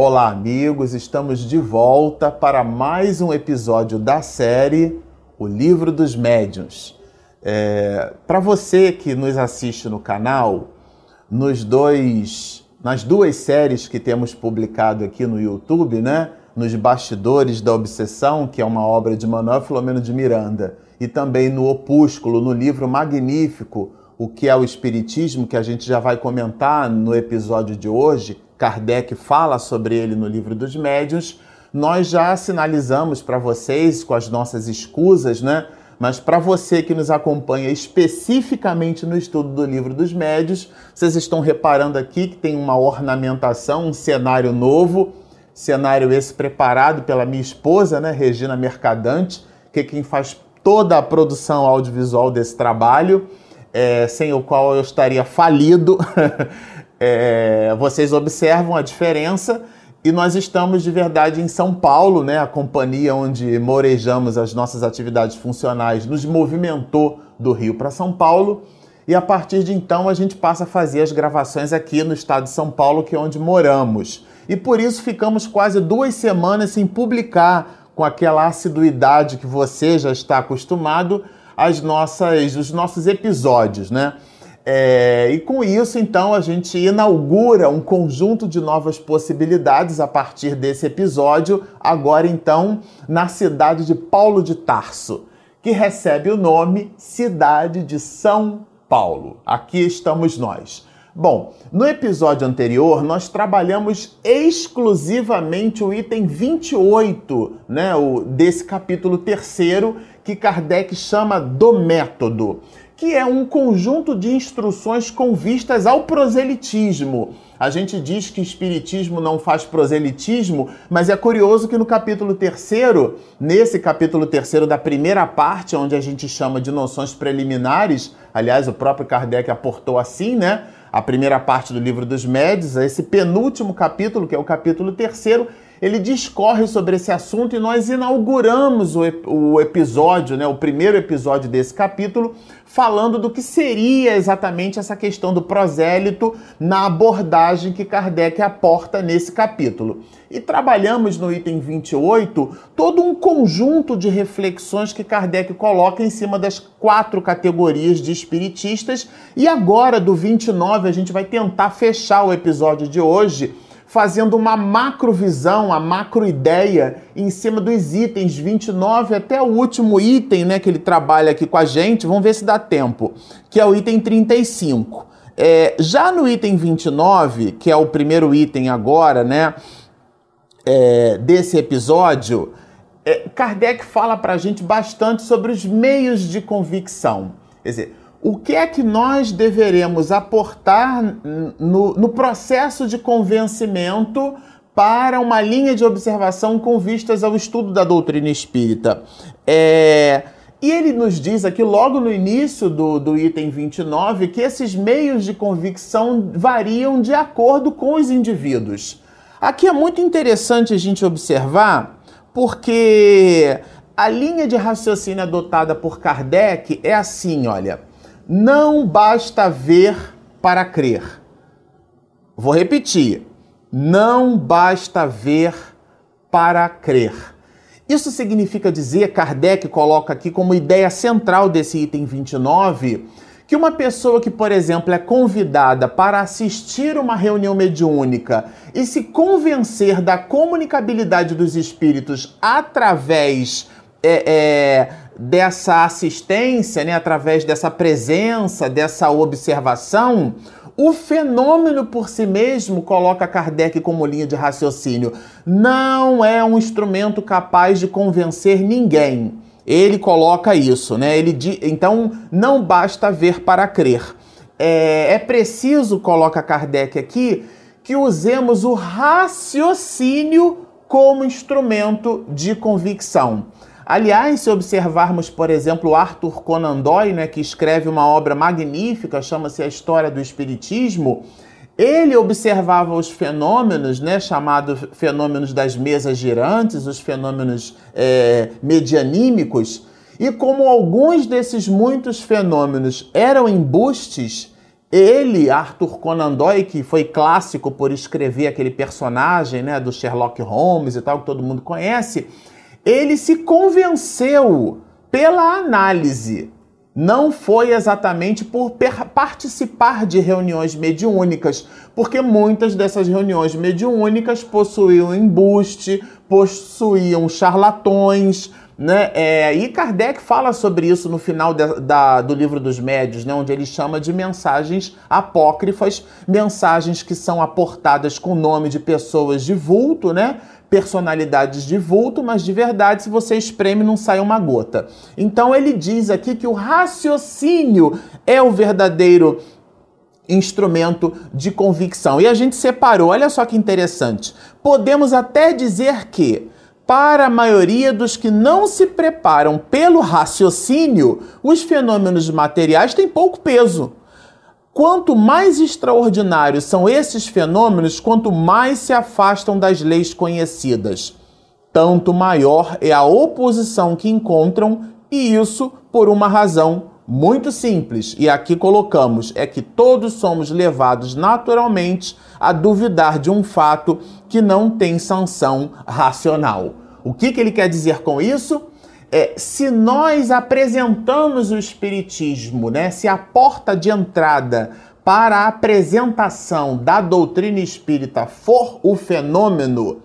Olá, amigos, estamos de volta para mais um episódio da série O Livro dos Médiuns. É, para você que nos assiste no canal, nos dois, nas duas séries que temos publicado aqui no YouTube, né? Nos Bastidores da Obsessão, que é uma obra de Manuel Filomeno de Miranda, e também no Opúsculo, no livro magnífico O que é o Espiritismo, que a gente já vai comentar no episódio de hoje Kardec fala sobre ele no livro dos médiuns, nós já sinalizamos para vocês com as nossas escusas, né? Mas para você que nos acompanha especificamente no estudo do livro dos médios, vocês estão reparando aqui que tem uma ornamentação, um cenário novo, cenário esse preparado pela minha esposa, né, Regina Mercadante, que é quem faz toda a produção audiovisual desse trabalho, é, sem o qual eu estaria falido. é, vocês observam a diferença e nós estamos de verdade em São Paulo, né? A companhia onde morejamos as nossas atividades funcionais nos movimentou do Rio para São Paulo e a partir de então a gente passa a fazer as gravações aqui no estado de São Paulo, que é onde moramos. E por isso ficamos quase duas semanas sem publicar com aquela assiduidade que você já está acostumado as nossas, os nossos episódios, né? É, e com isso, então, a gente inaugura um conjunto de novas possibilidades a partir desse episódio, agora então na cidade de Paulo de Tarso, que recebe o nome Cidade de São Paulo. Aqui estamos nós. Bom, no episódio anterior nós trabalhamos exclusivamente o item 28, né, o, desse capítulo terceiro, que Kardec chama do método que é um conjunto de instruções com vistas ao proselitismo. A gente diz que espiritismo não faz proselitismo, mas é curioso que no capítulo terceiro, nesse capítulo terceiro da primeira parte, onde a gente chama de noções preliminares, aliás, o próprio Kardec aportou assim, né? A primeira parte do livro dos Médios, esse penúltimo capítulo, que é o capítulo terceiro, ele discorre sobre esse assunto e nós inauguramos o, o episódio, né, o primeiro episódio desse capítulo, falando do que seria exatamente essa questão do prosélito na abordagem que Kardec aporta nesse capítulo. E trabalhamos no item 28 todo um conjunto de reflexões que Kardec coloca em cima das quatro categorias de espiritistas. E agora, do 29, a gente vai tentar fechar o episódio de hoje fazendo uma macrovisão, a macroideia em cima dos itens 29 até o último item, né, que ele trabalha aqui com a gente. Vamos ver se dá tempo, que é o item 35. É, já no item 29, que é o primeiro item agora, né, é, desse episódio, é, Kardec fala para a gente bastante sobre os meios de convicção. Quer dizer, o que é que nós deveremos aportar no, no, processo de convencimento para uma linha de observação com vistas ao estudo da doutrina espírita. É, e ele nos diz aqui, logo no início do, do item 29, que esses meios de convicção variam de acordo com os indivíduos. Aqui é muito interessante a gente observar, porque a linha de raciocínio adotada por Kardec é assim: olha. Não basta ver para crer. Vou repetir. Não basta ver para crer. Isso significa dizer, Kardec coloca aqui como ideia central desse item 29, que uma pessoa que, por exemplo, é convidada para assistir uma reunião mediúnica e se convencer da comunicabilidade dos espíritos através é, é, dessa assistência, né, através dessa presença, dessa observação, o fenômeno por si mesmo, coloca Kardec como linha de raciocínio, não é um instrumento capaz de convencer ninguém. Ele coloca isso, né? Ele então não basta ver para crer. É, é preciso, coloca Kardec aqui, que usemos o raciocínio como instrumento de convicção. Aliás, se observarmos, por exemplo, Arthur Conan Doyle, né, que escreve uma obra magnífica, chama-se A História do Espiritismo, ele observava os fenômenos, né, chamados fenômenos das mesas girantes, os fenômenos é, medianímicos, e como alguns desses muitos fenômenos eram embustes, Ele, Arthur Conan Doyle, que foi clássico por escrever aquele personagem né, do Sherlock Holmes e tal, que todo mundo conhece, ele se convenceu pela análise. Não foi exatamente por participar de reuniões mediúnicas, porque muitas dessas reuniões mediúnicas possuíam embuste, possuíam charlatões, né? É, e Kardec fala sobre isso no final de, da, do livro dos médios, né? onde ele chama de mensagens apócrifas, mensagens que são aportadas com o nome de pessoas de vulto, né? Personalidades de vulto, mas de verdade, se você espreme, não sai uma gota. Então ele diz aqui que o raciocínio é o verdadeiro instrumento de convicção. E a gente separou, olha só que interessante. Podemos até dizer que para a maioria dos que não se preparam pelo raciocínio, os fenômenos materiais têm pouco peso. Quanto mais extraordinários são esses fenômenos, quanto mais se afastam das leis conhecidas, tanto maior é a oposição que encontram, e isso por uma razão muito simples. E aqui colocamos: é que todos somos levados naturalmente a duvidar de um fato que não tem sanção racional. O que, que ele quer dizer com isso? É, se nós apresentamos o Espiritismo, né, se a porta de entrada para a apresentação da doutrina espírita for o fenômeno,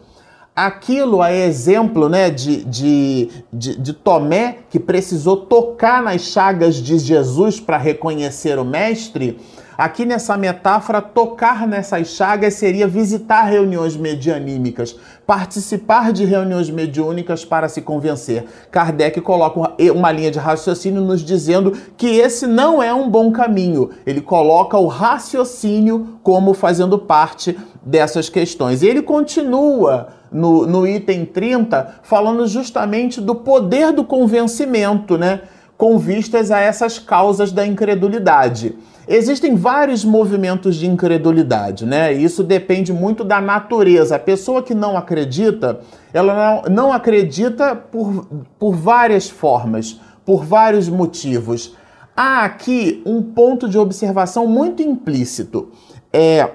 aquilo é exemplo né, de, de, de, de Tomé, que precisou tocar nas chagas de Jesus para reconhecer o Mestre Aqui nessa metáfora, tocar nessas chagas seria visitar reuniões medianímicas, participar de reuniões mediúnicas para se convencer. Kardec coloca uma linha de raciocínio nos dizendo que esse não é um bom caminho. Ele coloca o raciocínio como fazendo parte dessas questões. E ele continua no, no item 30 falando justamente do poder do convencimento, né? Com vistas a essas causas da incredulidade. Existem vários movimentos de incredulidade, né? Isso depende muito da natureza. A pessoa que não acredita, ela não, não acredita por, por várias formas, por vários motivos. Há aqui um ponto de observação muito implícito. É,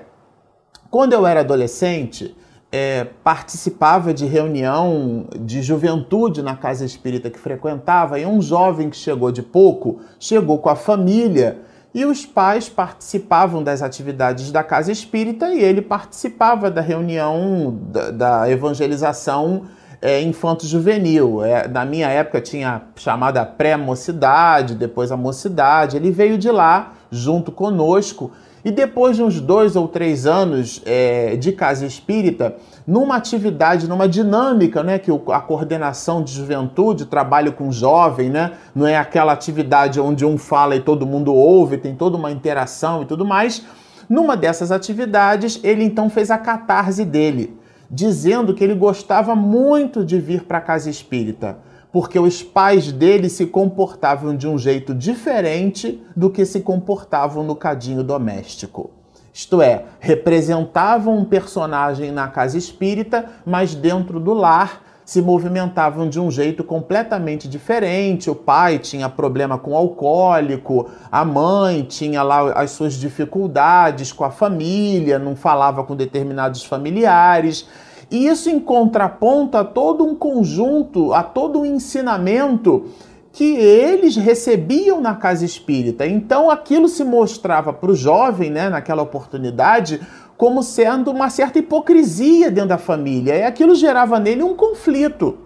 quando eu era adolescente, é, participava de reunião de juventude na casa espírita que frequentava e um jovem que chegou de pouco chegou com a família e os pais participavam das atividades da casa espírita e ele participava da reunião da, da evangelização é, infanto-juvenil. É, na minha época tinha chamada pré-mocidade, depois a mocidade. Ele veio de lá junto conosco e depois de uns dois ou três anos é, de casa espírita, numa atividade, numa dinâmica, né, que a coordenação de juventude, trabalho com jovem, né, não é aquela atividade onde um fala e todo mundo ouve, tem toda uma interação e tudo mais. Numa dessas atividades, ele então fez a catarse dele, dizendo que ele gostava muito de vir para a casa espírita porque os pais dele se comportavam de um jeito diferente do que se comportavam no cadinho doméstico. Isto é, representavam um personagem na casa espírita, mas dentro do lar se movimentavam de um jeito completamente diferente. O pai tinha problema com alcoólico, a mãe tinha lá as suas dificuldades com a família, não falava com determinados familiares. E isso em contraponto a todo um conjunto, a todo um ensinamento que eles recebiam na casa espírita. Então aquilo se mostrava para o jovem, né, naquela oportunidade, como sendo uma certa hipocrisia dentro da família. E aquilo gerava nele um conflito.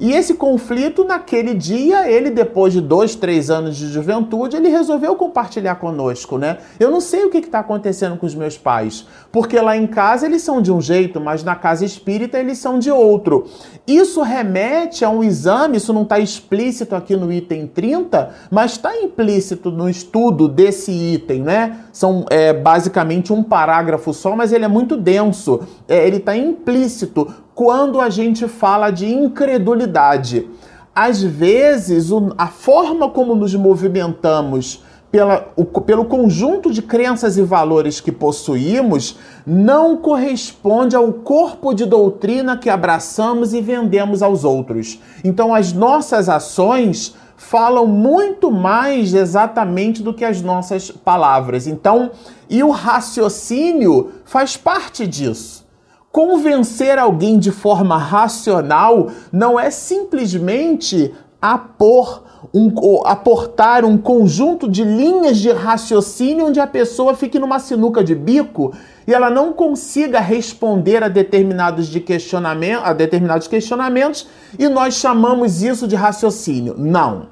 E esse conflito, naquele dia, ele, depois de dois, três anos de juventude, ele resolveu compartilhar conosco, né? Eu não sei o que está acontecendo com os meus pais, porque lá em casa eles são de um jeito, mas na casa espírita eles são de outro. Isso remete a um exame, isso não está explícito aqui no item 30, mas está implícito no estudo desse item, né? São é, basicamente um parágrafo só, mas ele é muito denso. É, ele está implícito quando a gente fala de incredulidade. Às vezes, a forma como nos movimentamos pela, o, pelo conjunto de crenças e valores que possuímos, não corresponde ao corpo de doutrina que abraçamos e vendemos aos outros. Então, as nossas ações falam muito mais exatamente do que as nossas palavras. Então, e o raciocínio faz parte disso. Convencer alguém de forma racional não é simplesmente apor um, aportar um conjunto de linhas de raciocínio onde a pessoa fique numa sinuca de bico e ela não consiga responder a determinados, de questionamento, a determinados questionamentos e nós chamamos isso de raciocínio. Não.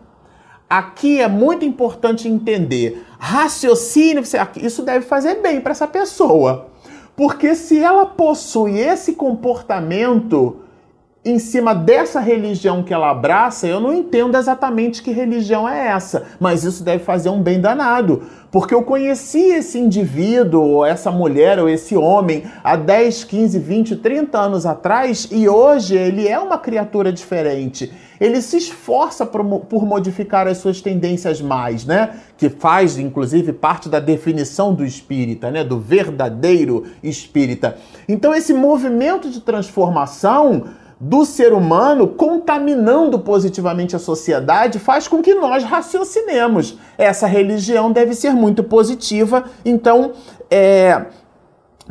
Aqui é muito importante entender. Raciocínio, isso deve fazer bem para essa pessoa. Porque se ela possui esse comportamento em cima dessa religião que ela abraça, eu não entendo exatamente que religião é essa, mas isso deve fazer um bem danado, porque eu conheci esse indivíduo, ou essa mulher, ou esse homem há 10, 15, 20, 30 anos atrás e hoje ele é uma criatura diferente. Ele se esforça por, por modificar as suas tendências mais, né? Que faz, inclusive, parte da definição do espírita, né? Do verdadeiro espírita. Então, esse movimento de transformação do ser humano contaminando positivamente a sociedade faz com que nós raciocinemos. Essa religião deve ser muito positiva, então é.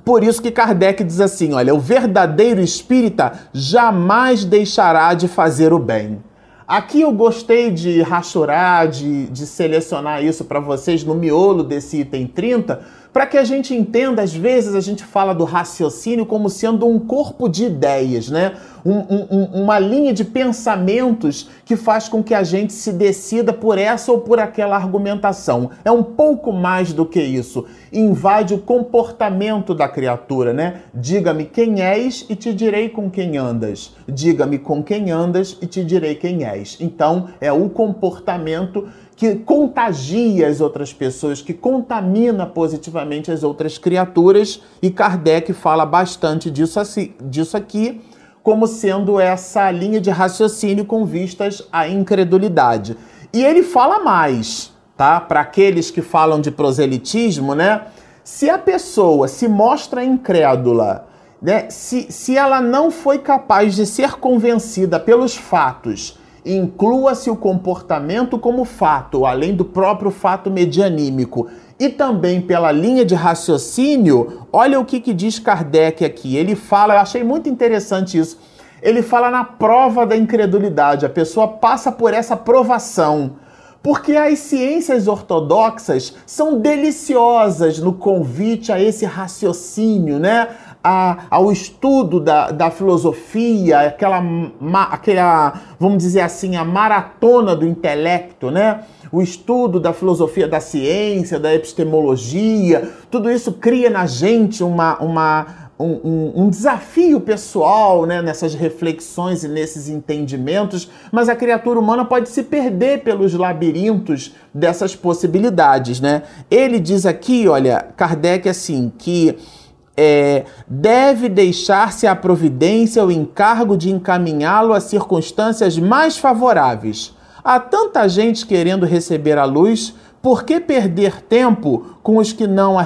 Por isso que Kardec diz assim: olha, o verdadeiro espírita jamais deixará de fazer o bem. Aqui eu gostei de rachurar, de, de selecionar isso para vocês no miolo desse item 30, para que a gente entenda, às vezes a gente fala do raciocínio como sendo um corpo de ideias, né? Um, um, uma linha de pensamentos que faz com que a gente se decida por essa ou por aquela argumentação. É um pouco mais do que isso. Invade o comportamento da criatura, né? Diga-me quem és e te direi com quem andas. Diga-me com quem andas e te direi quem és. Então, é o comportamento que contagia as outras pessoas, que contamina positivamente as outras criaturas, e Kardec fala bastante disso, assim, disso aqui, como sendo essa linha de raciocínio com vistas à incredulidade. E ele fala mais, tá? Para aqueles que falam de proselitismo, né? Se a pessoa se mostra incrédula, né? Se, se ela não foi capaz de ser convencida pelos fatos inclua-se o comportamento como fato, além do próprio fato medianímico. E também pela linha de raciocínio, olha o que, que diz Kardec aqui. Ele fala, eu achei muito interessante isso. Ele fala na prova da incredulidade. A pessoa passa por essa provação. Porque as ciências ortodoxas são deliciosas no convite a esse raciocínio, né? A, ao estudo da, da filosofia, aquela, aquela, vamos dizer assim, a maratona do intelecto, né? O estudo da filosofia da ciência, da epistemologia, tudo isso cria na gente uma, uma, um, um, um, desafio pessoal né, nessas reflexões e nesses entendimentos, mas a criatura humana pode se perder pelos labirintos dessas possibilidades. Né? Ele diz aqui, olha, Kardec, assim, que é, deve deixar-se a providência o encargo de encaminhá-lo a circunstâncias mais favoráveis. Há tanta gente querendo receber a luz, por que perder tempo com os que não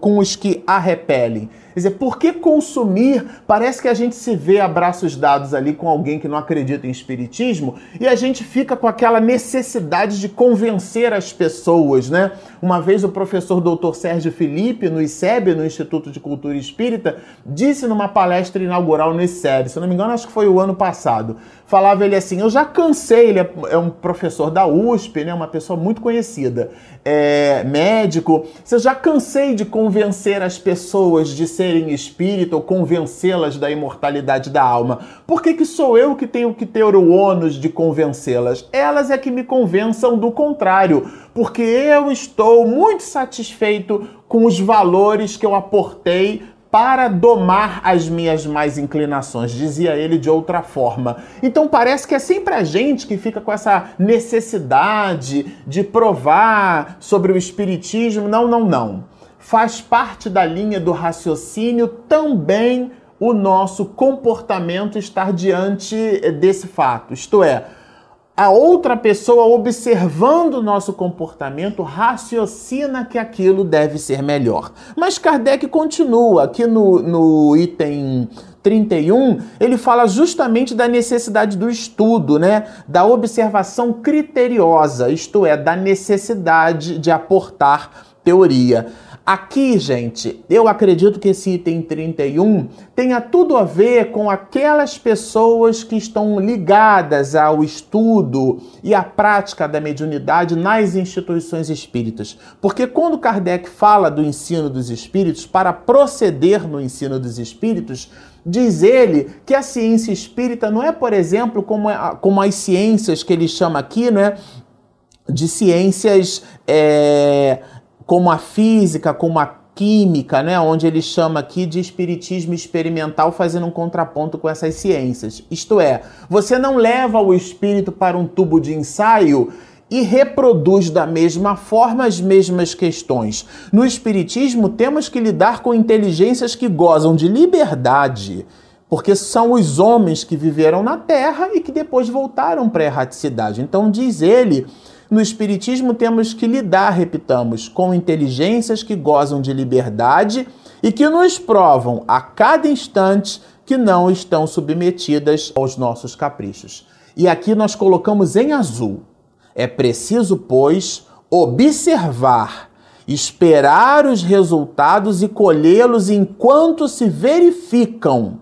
com os que a repelem? Quer dizer, por que consumir? Parece que a gente se vê a braços dados ali com alguém que não acredita em espiritismo e a gente fica com aquela necessidade de convencer as pessoas, né? Uma vez o professor Dr. Sérgio Felipe, no ICEB, no Instituto de Cultura Espírita, disse numa palestra inaugural no ICEB, se não me engano, acho que foi o ano passado, falava ele assim: Eu já cansei, ele é, é um professor da USP, né, uma pessoa muito conhecida, é, médico. Eu já cansei de convencer as pessoas de serem espírito ou convencê-las da imortalidade da alma. Por que, que sou eu que tenho que ter o ônus de convencê-las? Elas é que me convençam do contrário, porque eu estou muito satisfeito com os valores que eu aportei para domar as minhas mais inclinações, dizia ele de outra forma. Então parece que é sempre a gente que fica com essa necessidade de provar sobre o espiritismo. Não, não, não. Faz parte da linha do raciocínio também o nosso comportamento estar diante desse fato. Isto é, a outra pessoa, observando o nosso comportamento, raciocina que aquilo deve ser melhor. Mas Kardec continua aqui no, no item 31, ele fala justamente da necessidade do estudo, né? Da observação criteriosa, isto é, da necessidade de aportar teoria. Aqui, gente, eu acredito que esse item 31 tenha tudo a ver com aquelas pessoas que estão ligadas ao estudo e à prática da mediunidade nas instituições espíritas. Porque quando Kardec fala do ensino dos espíritos, para proceder no ensino dos espíritos, Diz ele que a ciência espírita não é, por exemplo, como, como as ciências que ele chama aqui, né? De ciências é, como a física, como a química, né, onde ele chama aqui de espiritismo experimental, fazendo um contraponto com essas ciências. Isto é, você não leva o espírito para um tubo de ensaio e reproduz da mesma forma as mesmas questões. No Espiritismo, temos que lidar com inteligências que gozam de liberdade, porque são os homens que viveram na Terra e que depois voltaram para a erraticidade. Então, diz ele. No Espiritismo, temos que lidar, repitamos, com inteligências que gozam de liberdade e que nos provam a cada instante que não estão submetidas aos nossos caprichos. E aqui nós colocamos em azul é preciso, pois, observar, esperar os resultados e colhê-los enquanto se verificam.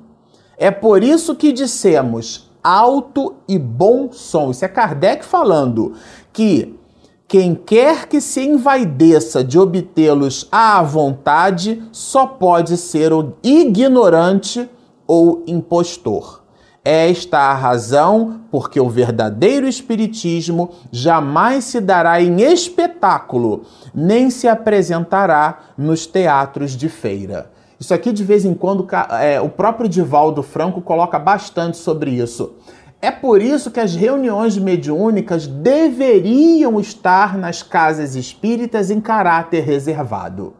É por isso que dissemos alto e bom som. Isso é Kardec falando que quem quer que se envaideça de obtê-los à vontade só pode ser o ignorante ou impostor. Esta a razão porque o verdadeiro Espiritismo jamais se dará em espetáculo, nem se apresentará nos teatros de feira. Isso aqui, de vez em quando, é, o próprio Divaldo Franco coloca bastante sobre isso. É por isso que as reuniões mediúnicas deveriam estar nas casas espíritas em caráter reservado.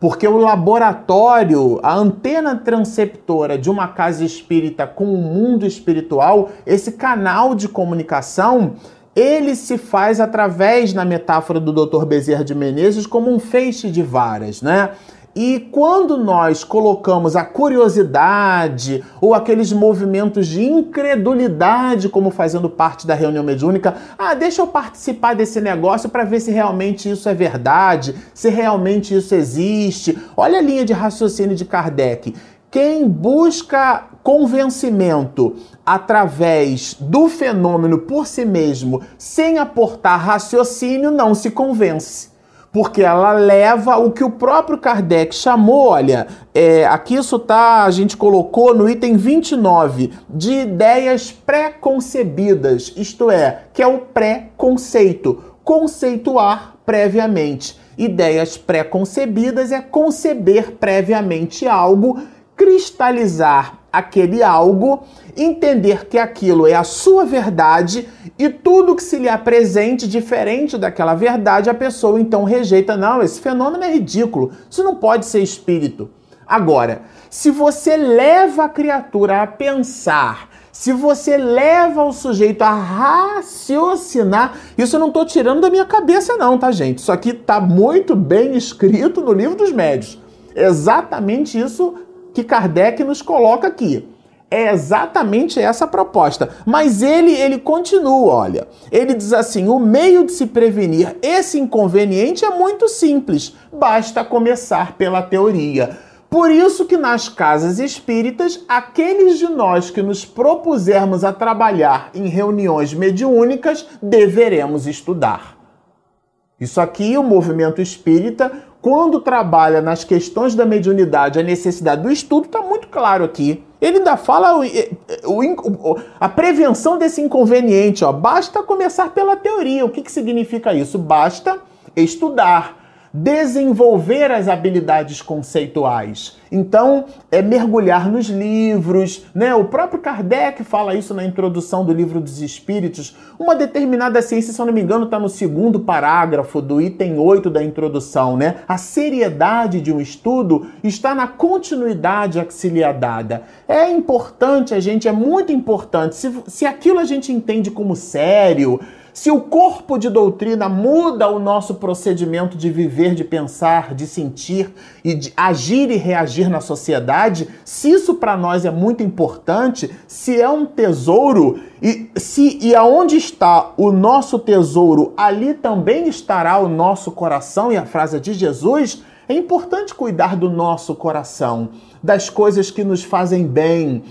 Porque o laboratório, a antena transceptora de uma casa espírita com o mundo espiritual, esse canal de comunicação, ele se faz através, na metáfora do Dr. Bezerra de Menezes, como um feixe de varas, né? E quando nós colocamos a curiosidade ou aqueles movimentos de incredulidade como fazendo parte da reunião mediúnica, ah, deixa eu participar desse negócio para ver se realmente isso é verdade, se realmente isso existe. Olha a linha de raciocínio de Kardec. Quem busca convencimento através do fenômeno por si mesmo, sem aportar raciocínio, não se convence porque ela leva o que o próprio Kardec chamou, olha, é, aqui isso tá, a gente colocou no item 29, de ideias pré-concebidas, isto é, que é o pré-conceito, conceituar previamente. Ideias pré-concebidas é conceber previamente algo, cristalizar aquele algo, entender que aquilo é a sua verdade e tudo que se lhe apresente diferente daquela verdade, a pessoa então rejeita. Não, esse fenômeno é ridículo, isso não pode ser espírito. Agora, se você leva a criatura a pensar, se você leva o sujeito a raciocinar, isso eu não estou tirando da minha cabeça, não, tá, gente? Isso aqui está muito bem escrito no livro dos médios. Exatamente isso que Kardec nos coloca aqui. É exatamente essa a proposta. Mas ele, ele continua, olha. Ele diz assim: o meio de se prevenir esse inconveniente é muito simples. Basta começar pela teoria. Por isso que nas casas espíritas, aqueles de nós que nos propusermos a trabalhar em reuniões mediúnicas, deveremos estudar. Isso aqui, o movimento espírita quando trabalha nas questões da mediunidade, a necessidade do estudo está muito claro aqui. Ele ainda fala o, o, a prevenção desse inconveniente. Ó. Basta começar pela teoria. O que, que significa isso? Basta estudar, desenvolver as habilidades conceituais Então, é mergulhar nos livros, né? O próprio Kardec fala isso na introdução do livro dos Espíritos. Uma determinada ciência, se eu não me engano, está no segundo parágrafo do item 8 da introdução, né? A seriedade de um estudo está na continuidade a que se lhe é dada. É importante, a gente, é muito importante. Se, se aquilo a gente entende como sério, se o corpo de doutrina muda o nosso procedimento de viver, de pensar, de sentir e de agir e reagir na sociedade, se isso para nós é muito importante, se é um tesouro e se e aonde está o nosso tesouro, ali também estará o nosso coração e a frase de Jesus, é importante cuidar do nosso coração, das coisas que nos fazem bem,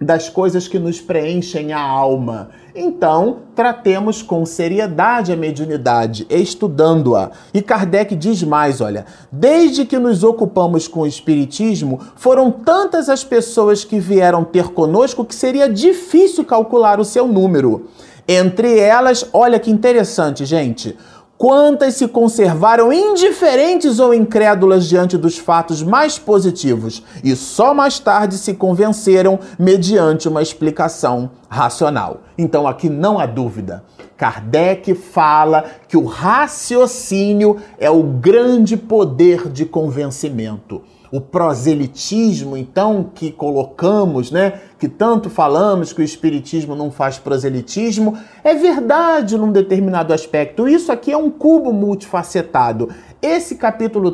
das coisas que nos preenchem a alma. Então, tratemos com seriedade a mediunidade, estudando-a. E Kardec diz mais, olha, desde que nos ocupamos com o espiritismo, foram tantas as pessoas que vieram ter conosco que seria difícil calcular o seu número. Entre elas, olha que interessante, gente, Quantas se conservaram indiferentes ou incrédulas diante dos fatos mais positivos e só mais tarde se convenceram mediante uma explicação racional. Então aqui não há dúvida. Kardec fala que o raciocínio é o grande poder de convencimento o proselitismo, então, que colocamos, né, que tanto falamos que o espiritismo não faz proselitismo, é verdade num determinado aspecto. Isso aqui é um cubo multifacetado. Esse capítulo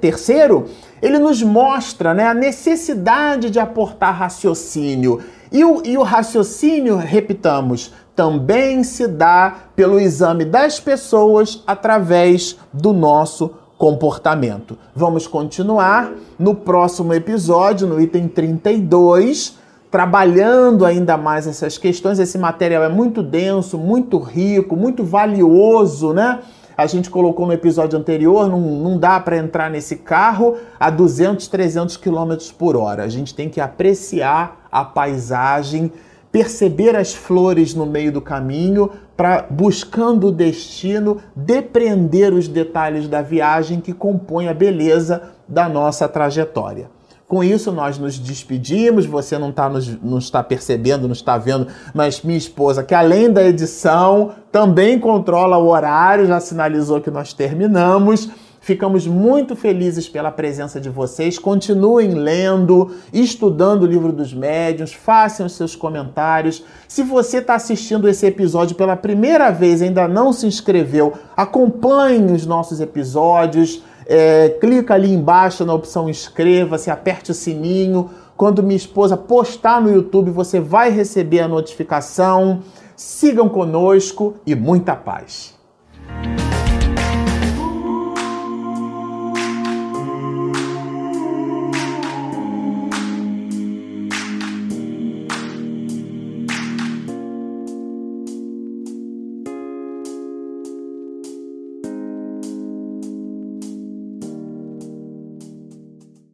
terceiro, ele nos mostra né, a necessidade de aportar raciocínio. E o, e o raciocínio, repitamos, também se dá pelo exame das pessoas através do nosso comportamento. Vamos continuar no próximo episódio, no item 32, trabalhando ainda mais essas questões. Esse material é muito denso, muito rico, muito valioso, né? A gente colocou no episódio anterior, não, não dá para entrar nesse carro a 200, 300 km por hora. A gente tem que apreciar a paisagem, perceber as flores no meio do caminho para buscando o destino, depreender os detalhes da viagem que compõem a beleza da nossa trajetória. Com isso, nós nos despedimos. Você não, tá nos, não está percebendo, não está vendo, mas minha esposa, que além da edição, também controla o horário, já sinalizou que nós terminamos. Ficamos muito felizes pela presença de vocês. Continuem lendo, estudando o livro dos médiuns, façam os seus comentários. Se você está assistindo esse episódio pela primeira vez e ainda não se inscreveu, acompanhe os nossos episódios. É, clica ali embaixo na opção inscreva-se, aperte o sininho. Quando minha esposa postar no YouTube, você vai receber a notificação. Sigam conosco e muita paz.